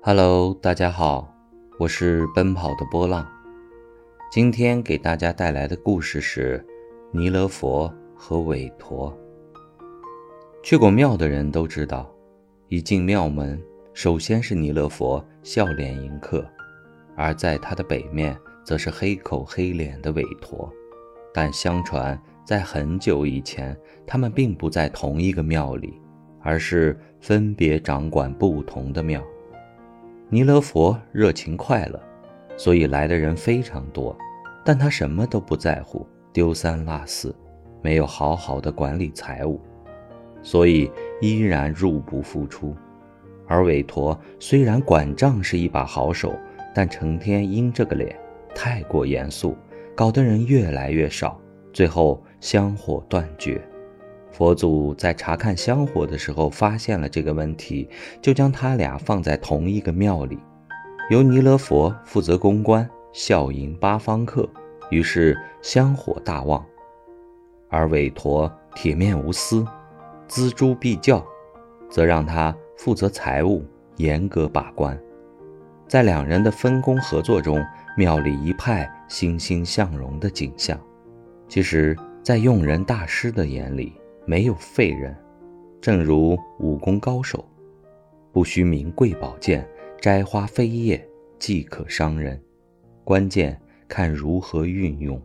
Hello，大家好，我是奔跑的波浪。今天给大家带来的故事是弥勒佛和韦陀。去过庙的人都知道，一进庙门，首先是弥勒佛笑脸迎客，而在他的北面，则是黑口黑脸的韦陀。但相传，在很久以前，他们并不在同一个庙里，而是分别掌管不同的庙。弥勒佛热情快乐，所以来的人非常多，但他什么都不在乎，丢三落四，没有好好的管理财务，所以依然入不敷出。而韦陀虽然管账是一把好手，但成天阴着个脸，太过严肃。搞得人越来越少，最后香火断绝。佛祖在查看香火的时候发现了这个问题，就将他俩放在同一个庙里，由弥勒佛负责公关，笑迎八方客，于是香火大旺；而韦陀铁面无私，锱铢必较，则让他负责财务，严格把关。在两人的分工合作中，庙里一派欣欣向荣的景象。其实，在用人大师的眼里，没有废人。正如武功高手，不需名贵宝剑，摘花飞叶即可伤人，关键看如何运用。